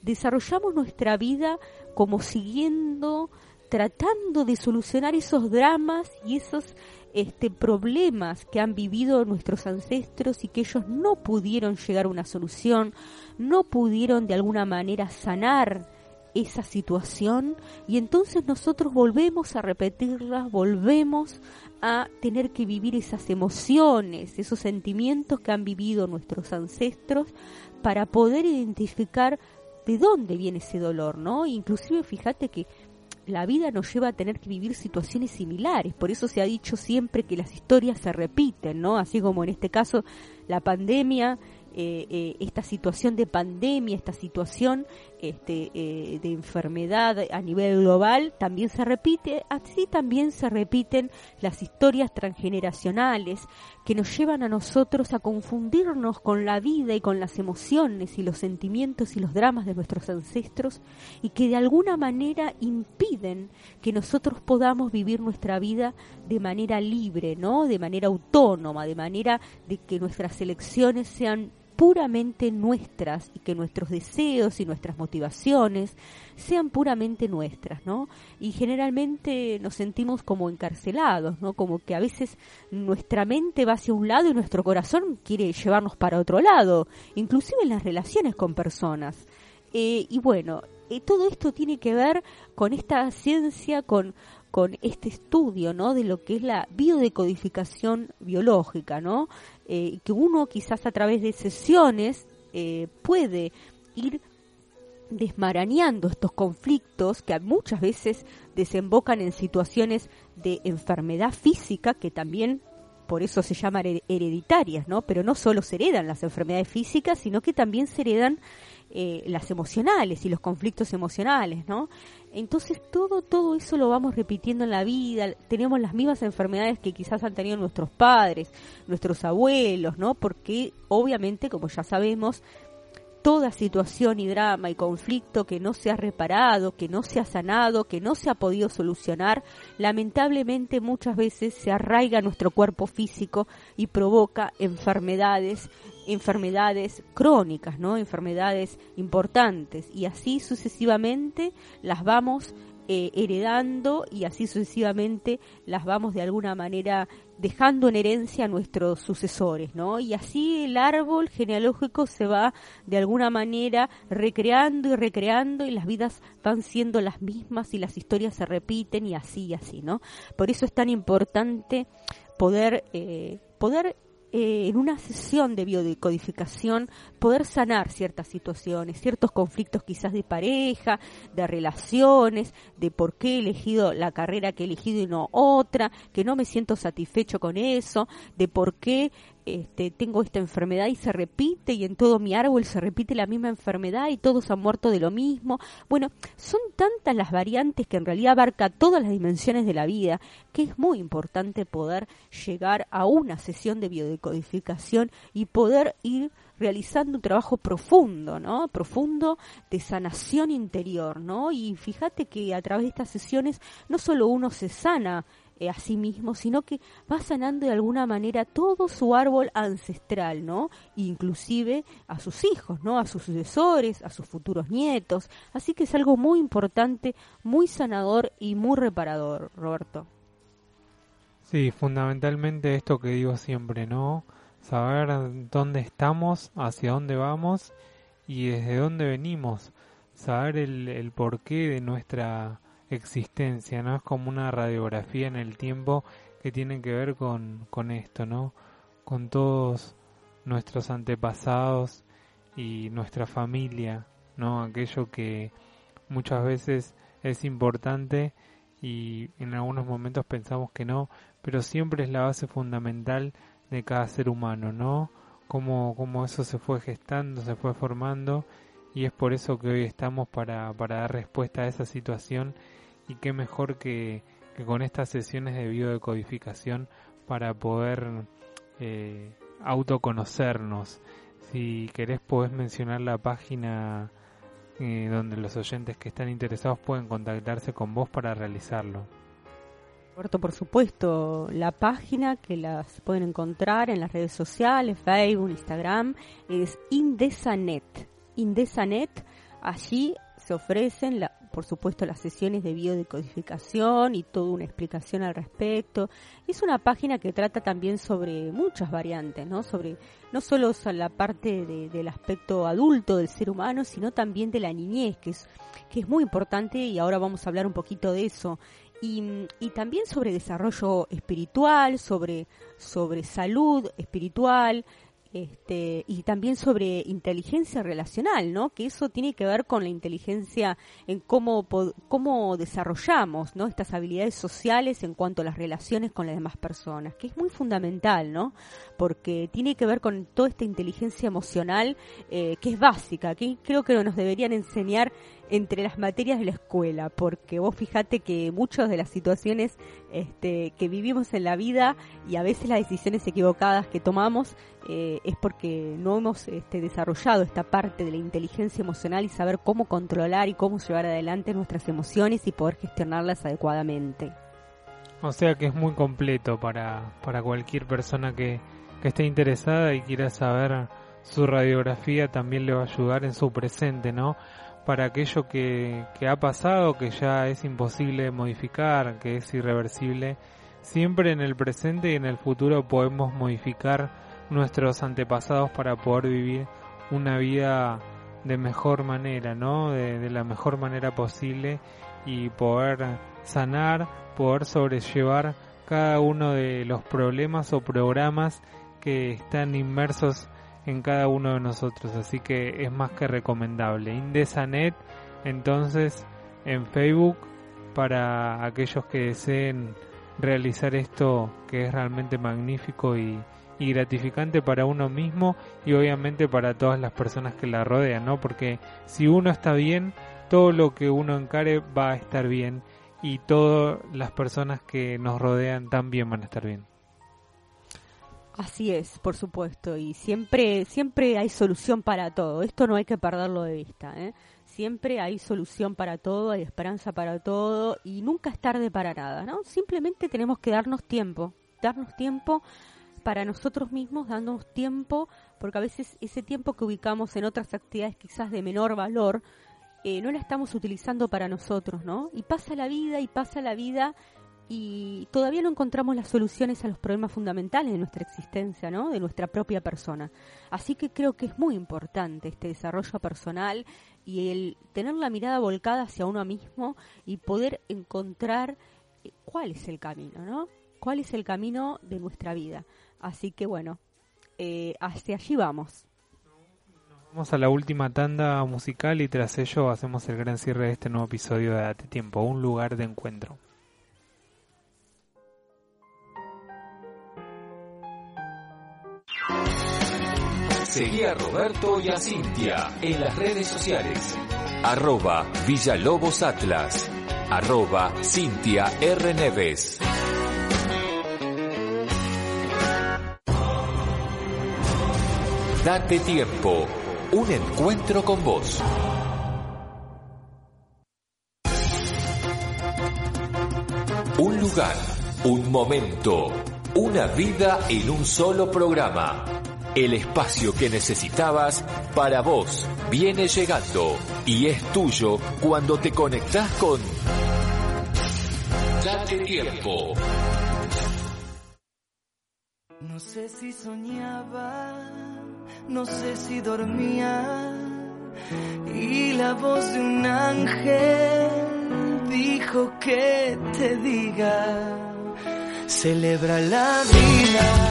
desarrollamos nuestra vida como siguiendo, tratando de solucionar esos dramas y esos este, problemas que han vivido nuestros ancestros y que ellos no pudieron llegar a una solución, no pudieron de alguna manera sanar esa situación y entonces nosotros volvemos a repetirlas, volvemos a tener que vivir esas emociones, esos sentimientos que han vivido nuestros ancestros para poder identificar de dónde viene ese dolor, ¿no? Inclusive fíjate que la vida nos lleva a tener que vivir situaciones similares, por eso se ha dicho siempre que las historias se repiten, ¿no? Así como en este caso la pandemia eh, eh, esta situación de pandemia, esta situación este, eh, de enfermedad a nivel global también se repite, así también se repiten las historias transgeneracionales que nos llevan a nosotros a confundirnos con la vida y con las emociones y los sentimientos y los dramas de nuestros ancestros y que de alguna manera impiden que nosotros podamos vivir nuestra vida de manera libre, ¿no? De manera autónoma, de manera de que nuestras elecciones sean puramente nuestras y que nuestros deseos y nuestras motivaciones sean puramente nuestras, ¿no? Y generalmente nos sentimos como encarcelados, ¿no? Como que a veces nuestra mente va hacia un lado y nuestro corazón quiere llevarnos para otro lado, inclusive en las relaciones con personas. Eh, y bueno, eh, todo esto tiene que ver con esta ciencia, con, con este estudio, ¿no? De lo que es la biodecodificación biológica, ¿no? Eh, que uno quizás a través de sesiones eh, puede ir desmarañando estos conflictos que muchas veces desembocan en situaciones de enfermedad física que también por eso se llaman hereditarias, ¿no? Pero no solo se heredan las enfermedades físicas, sino que también se heredan eh, las emocionales y los conflictos emocionales, ¿no? Entonces todo, todo eso lo vamos repitiendo en la vida, tenemos las mismas enfermedades que quizás han tenido nuestros padres, nuestros abuelos, ¿no? Porque obviamente, como ya sabemos, toda situación y drama y conflicto que no se ha reparado, que no se ha sanado, que no se ha podido solucionar, lamentablemente muchas veces se arraiga nuestro cuerpo físico y provoca enfermedades, enfermedades crónicas, ¿no? Enfermedades importantes y así sucesivamente las vamos eh, heredando y así sucesivamente las vamos de alguna manera dejando en herencia a nuestros sucesores, ¿no? Y así el árbol genealógico se va de alguna manera recreando y recreando y las vidas van siendo las mismas y las historias se repiten y así y así, ¿no? Por eso es tan importante poder eh, poder eh, en una sesión de biodecodificación poder sanar ciertas situaciones, ciertos conflictos quizás de pareja, de relaciones, de por qué he elegido la carrera que he elegido y no otra, que no me siento satisfecho con eso, de por qué este, tengo esta enfermedad y se repite y en todo mi árbol se repite la misma enfermedad y todos han muerto de lo mismo. Bueno, son tantas las variantes que en realidad abarca todas las dimensiones de la vida que es muy importante poder llegar a una sesión de biodecodificación y poder ir realizando un trabajo profundo, ¿no? Profundo de sanación interior, ¿no? Y fíjate que a través de estas sesiones no solo uno se sana eh, a sí mismo, sino que va sanando de alguna manera todo su árbol ancestral, ¿no? Inclusive a sus hijos, ¿no? A sus sucesores, a sus futuros nietos. Así que es algo muy importante, muy sanador y muy reparador, Roberto. Sí, fundamentalmente esto que digo siempre, ¿no? Saber dónde estamos, hacia dónde vamos y desde dónde venimos. Saber el, el porqué de nuestra existencia, ¿no? Es como una radiografía en el tiempo que tiene que ver con, con esto, ¿no? Con todos nuestros antepasados y nuestra familia, ¿no? Aquello que muchas veces es importante y en algunos momentos pensamos que no, pero siempre es la base fundamental de cada ser humano, ¿no? Cómo, eso se fue gestando, se fue formando y es por eso que hoy estamos para, para dar respuesta a esa situación y qué mejor que, con estas sesiones de biodecodificación para poder eh, autoconocernos. Si querés podés mencionar la página eh, donde los oyentes que están interesados pueden contactarse con vos para realizarlo. Por supuesto, la página que las pueden encontrar en las redes sociales, Facebook, Instagram, es Indesanet. Indesanet, allí se ofrecen la, por supuesto, las sesiones de biodecodificación y toda una explicación al respecto. Es una página que trata también sobre muchas variantes, ¿no? Sobre no solo la parte del aspecto adulto del ser humano, sino también de la niñez, que es, que es muy importante y ahora vamos a hablar un poquito de eso. Y, y, también sobre desarrollo espiritual, sobre, sobre salud espiritual, este, y también sobre inteligencia relacional, ¿no? Que eso tiene que ver con la inteligencia en cómo, cómo desarrollamos, ¿no? Estas habilidades sociales en cuanto a las relaciones con las demás personas, que es muy fundamental, ¿no? Porque tiene que ver con toda esta inteligencia emocional eh, que es básica, que creo que nos deberían enseñar entre las materias de la escuela, porque vos fijate que muchas de las situaciones este, que vivimos en la vida y a veces las decisiones equivocadas que tomamos eh, es porque no hemos este, desarrollado esta parte de la inteligencia emocional y saber cómo controlar y cómo llevar adelante nuestras emociones y poder gestionarlas adecuadamente. O sea que es muy completo para, para cualquier persona que, que esté interesada y quiera saber su radiografía también le va a ayudar en su presente, ¿no? Para aquello que, que ha pasado, que ya es imposible modificar, que es irreversible, siempre en el presente y en el futuro podemos modificar nuestros antepasados para poder vivir una vida de mejor manera, ¿no? De, de, la mejor manera posible y poder sanar, poder sobrellevar cada uno de los problemas o programas que están inmersos en cada uno de nosotros. Así que es más que recomendable. Indesanet, entonces, en Facebook, para aquellos que deseen realizar esto que es realmente magnífico y, y gratificante para uno mismo y obviamente para todas las personas que la rodean, ¿no? Porque si uno está bien, todo lo que uno encare va a estar bien y todas las personas que nos rodean también van a estar bien. Así es, por supuesto, y siempre siempre hay solución para todo. Esto no hay que perderlo de vista, ¿eh? Siempre hay solución para todo, hay esperanza para todo y nunca es tarde para nada, ¿no? Simplemente tenemos que darnos tiempo, darnos tiempo para nosotros mismos, dándonos tiempo, porque a veces ese tiempo que ubicamos en otras actividades quizás de menor valor, eh, no la estamos utilizando para nosotros, ¿no? Y pasa la vida y pasa la vida y todavía no encontramos las soluciones a los problemas fundamentales de nuestra existencia, ¿no? De nuestra propia persona. Así que creo que es muy importante este desarrollo personal y el tener la mirada volcada hacia uno mismo y poder encontrar eh, cuál es el camino, ¿no? ¿Cuál es el camino de nuestra vida? Así que bueno, eh, hacia allí vamos. Vamos a la última tanda musical y tras ello hacemos el gran cierre de este nuevo episodio de Date Tiempo, un lugar de encuentro. Seguí a Roberto y a Cintia en las redes sociales. Arroba Villalobos Atlas. Arroba Cintia R. Neves. Date tiempo. Un encuentro con vos. Un lugar, un momento, una vida en un solo programa. El espacio que necesitabas para vos viene llegando y es tuyo cuando te conectás con Date tiempo. No sé si soñaba, no sé si dormía y la voz de un ángel dijo que te diga, celebra la vida.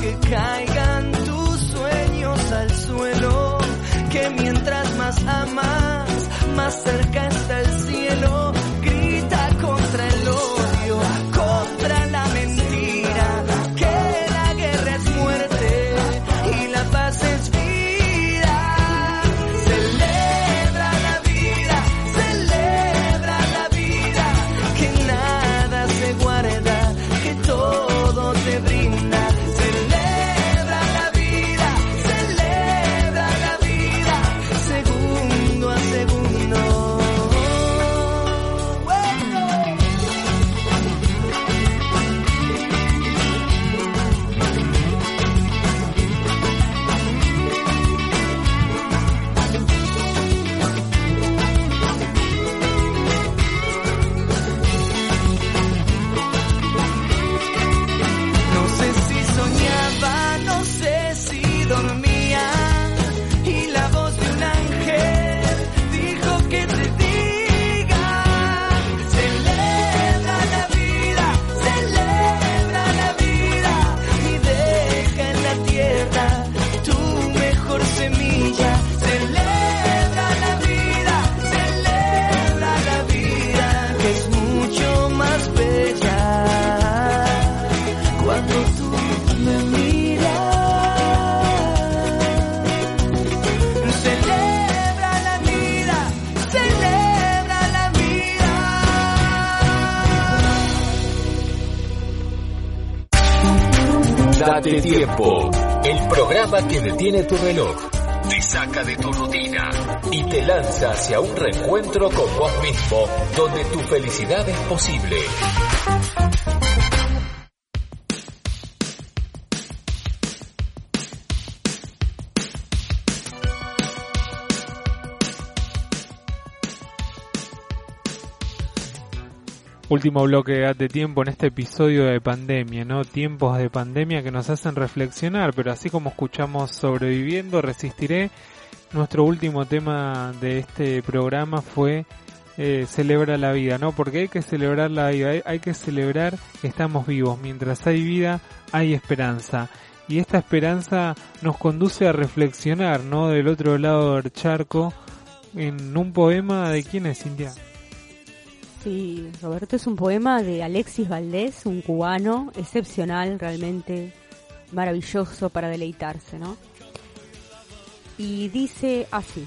Que caigan tus sueños al suelo, que mientras más amas, más cerca está el cielo. Grita contra el odio, contra la mentira, que la guerra es muerte y la paz es vida. Celebra la vida, celebra la vida, que nada se guarda, que todo te brinda. Último bloque de tiempo en este episodio de pandemia, ¿no? Tiempos de pandemia que nos hacen reflexionar, pero así como escuchamos sobreviviendo, resistiré. Nuestro último tema de este programa fue eh, celebra la vida, ¿no? Porque hay que celebrar la vida, hay, hay que celebrar que estamos vivos. Mientras hay vida, hay esperanza. Y esta esperanza nos conduce a reflexionar, ¿no? Del otro lado del charco, en un poema de quién es, Cintia. Sí, Roberto es un poema de Alexis Valdés, un cubano excepcional, realmente maravilloso para deleitarse, ¿no? Y dice así.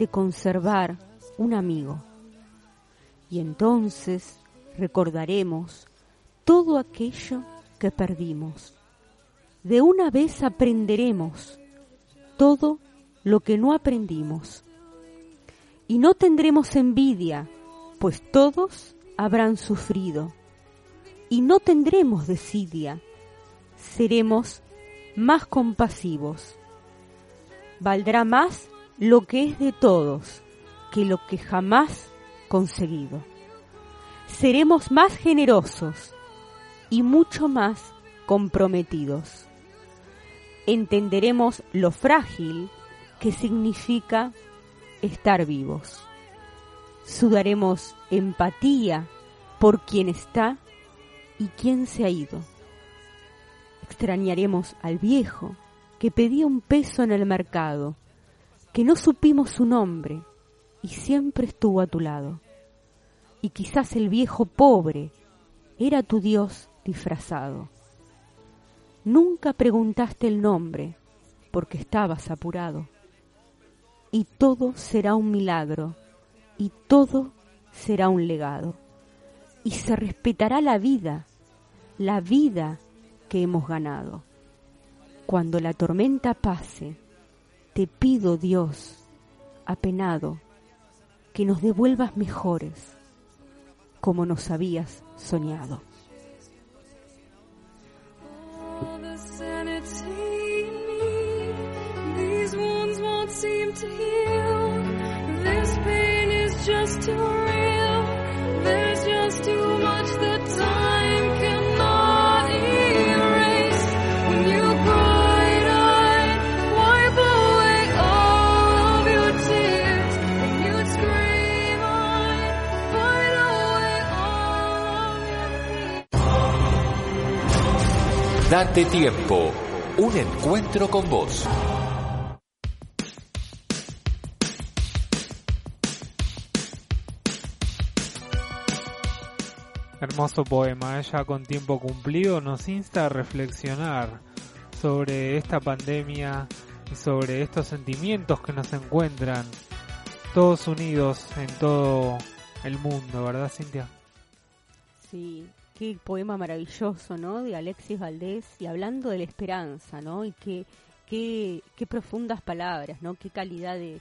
de conservar un amigo. Y entonces recordaremos todo aquello que perdimos. De una vez aprenderemos todo lo que no aprendimos y no tendremos envidia, pues todos habrán sufrido. Y no tendremos desidia, seremos más compasivos. Valdrá más lo que es de todos que lo que jamás conseguido. Seremos más generosos y mucho más comprometidos. Entenderemos lo frágil que significa estar vivos. Sudaremos empatía por quien está y quien se ha ido. Extrañaremos al viejo que pedía un peso en el mercado, que no supimos su nombre y siempre estuvo a tu lado. Y quizás el viejo pobre era tu Dios disfrazado. Nunca preguntaste el nombre porque estabas apurado y todo será un milagro, y todo será un legado, y se respetará la vida, la vida que hemos ganado. Cuando la tormenta pase, te pido Dios, apenado, que nos devuelvas mejores, como nos habías soñado. to Date tiempo. Un encuentro con vos. Hermoso poema, ya con tiempo cumplido, nos insta a reflexionar sobre esta pandemia y sobre estos sentimientos que nos encuentran todos unidos en todo el mundo, ¿verdad, Cintia? Sí, qué poema maravilloso, ¿no? De Alexis Valdés y hablando de la esperanza, ¿no? Y qué, qué, qué profundas palabras, ¿no? Qué calidad de,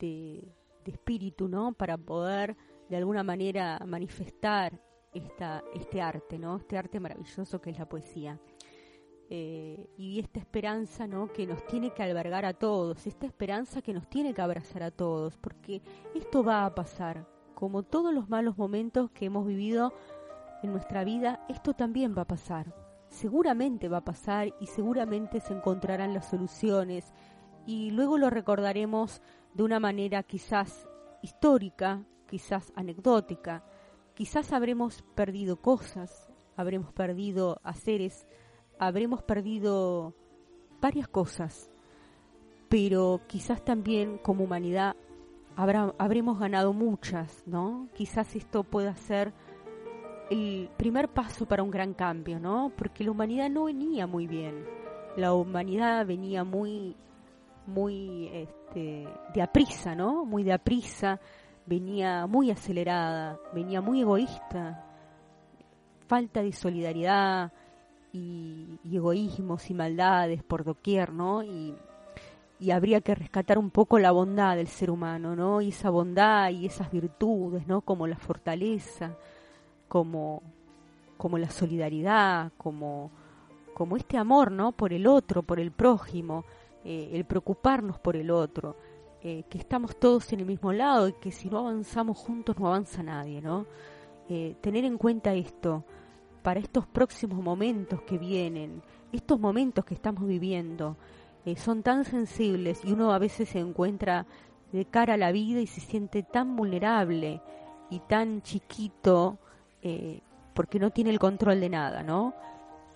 de, espíritu, ¿no? Para poder de alguna manera manifestar esta, este arte, ¿no? Este arte maravilloso que es la poesía. Eh, y esta esperanza, ¿no? Que nos tiene que albergar a todos, esta esperanza que nos tiene que abrazar a todos, porque esto va a pasar, como todos los malos momentos que hemos vivido en nuestra vida, esto también va a pasar. Seguramente va a pasar y seguramente se encontrarán las soluciones y luego lo recordaremos de una manera quizás histórica, quizás anecdótica, Quizás habremos perdido cosas habremos perdido a seres, habremos perdido varias cosas, pero quizás también como humanidad habrá, habremos ganado muchas, ¿no? Quizás esto pueda ser el primer paso para un gran cambio, ¿no? Porque la humanidad no venía muy bien. La humanidad venía muy, muy, este, de aprisa, ¿no? Muy de aprisa, venía muy acelerada, venía muy egoísta, falta de solidaridad y, egoísmos y maldades por doquier, ¿no? Y habría que rescatar un poco la bondad del ser humano, ¿no? Y esa bondad y esas virtudes, ¿no? Como la fortaleza, como, como la solidaridad, como, como este amor, ¿no? Por el otro, por el prójimo, eh, el preocuparnos por el otro, eh, que estamos todos en el mismo lado y que si no avanzamos juntos no avanza nadie, ¿no? Eh, tener en cuenta esto para estos próximos momentos que vienen, estos momentos que estamos viviendo, son tan sensibles y uno a veces se encuentra de cara a la vida y se siente tan vulnerable y tan chiquito eh, porque no tiene el control de nada, ¿no?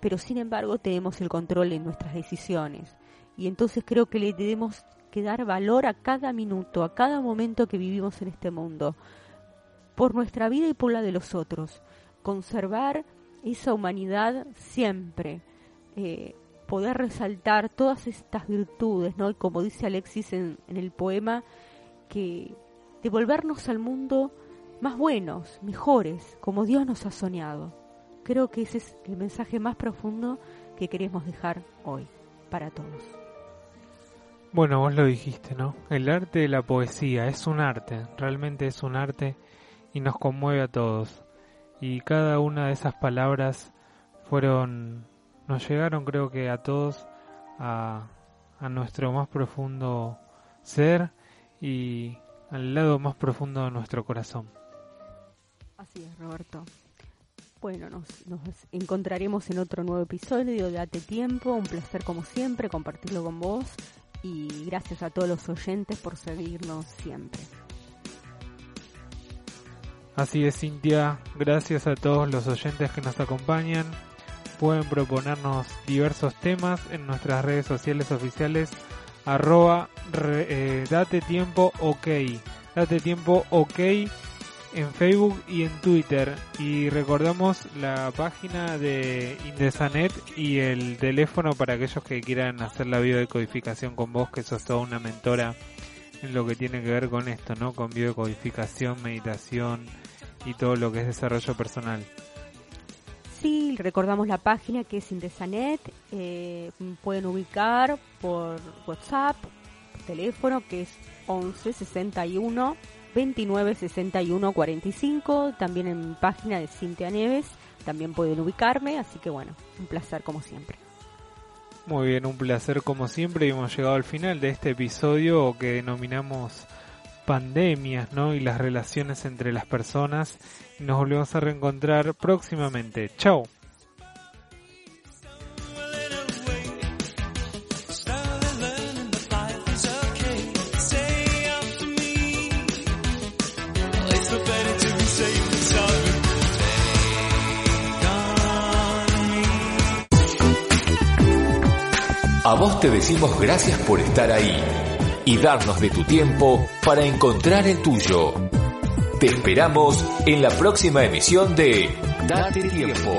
Pero sin embargo tenemos el control en nuestras decisiones. Y entonces creo que le debemos que dar valor a cada minuto, a cada momento que vivimos en este mundo, por nuestra vida y por la de los otros. Conservar esa humanidad siempre. Eh, poder resaltar todas estas virtudes, ¿no? Y como dice Alexis en, en el poema, que devolvernos al mundo más buenos, mejores, como Dios nos ha soñado. Creo que ese es el mensaje más profundo que queremos dejar hoy para todos. Bueno, vos lo dijiste, ¿no? El arte de la poesía es un arte, realmente es un arte y nos conmueve a todos. Y cada una de esas palabras fueron, nos llegaron creo que a todos a, a nuestro más profundo ser y al lado más profundo de nuestro corazón. Así es, Roberto. Bueno, nos, encontraremos en otro nuevo episodio Date Tiempo. Un placer como siempre compartirlo con vos y gracias a todos los oyentes por seguirnos siempre. Así es, Cintia. Gracias a todos los oyentes que nos acompañan. Pueden proponernos diversos temas en nuestras redes sociales oficiales arroba eh, date tiempo ok. Date tiempo ok en Facebook y en Twitter. Y recordamos la página de Indesanet y el teléfono para aquellos que quieran hacer la biodecodificación con vos, que sos toda una mentora en lo que tiene que ver con esto, ¿no? Con biodecodificación, meditación y todo lo que es desarrollo personal. Sí, recordamos la página que es Indesanet. Eh, pueden ubicar por WhatsApp, teléfono que es 11 61 29 61 45, también en página de Cintia Neves, también pueden ubicarme, así que bueno, un placer como siempre. Muy bien, un placer como siempre y hemos llegado al final de este episodio que denominamos pandemias, ¿no? Y las relaciones entre las personas. Nos volvemos a reencontrar próximamente. Chao. A vos te decimos gracias por estar ahí y darnos de tu tiempo para encontrar el tuyo. Te esperamos en la próxima emisión de Date tiempo.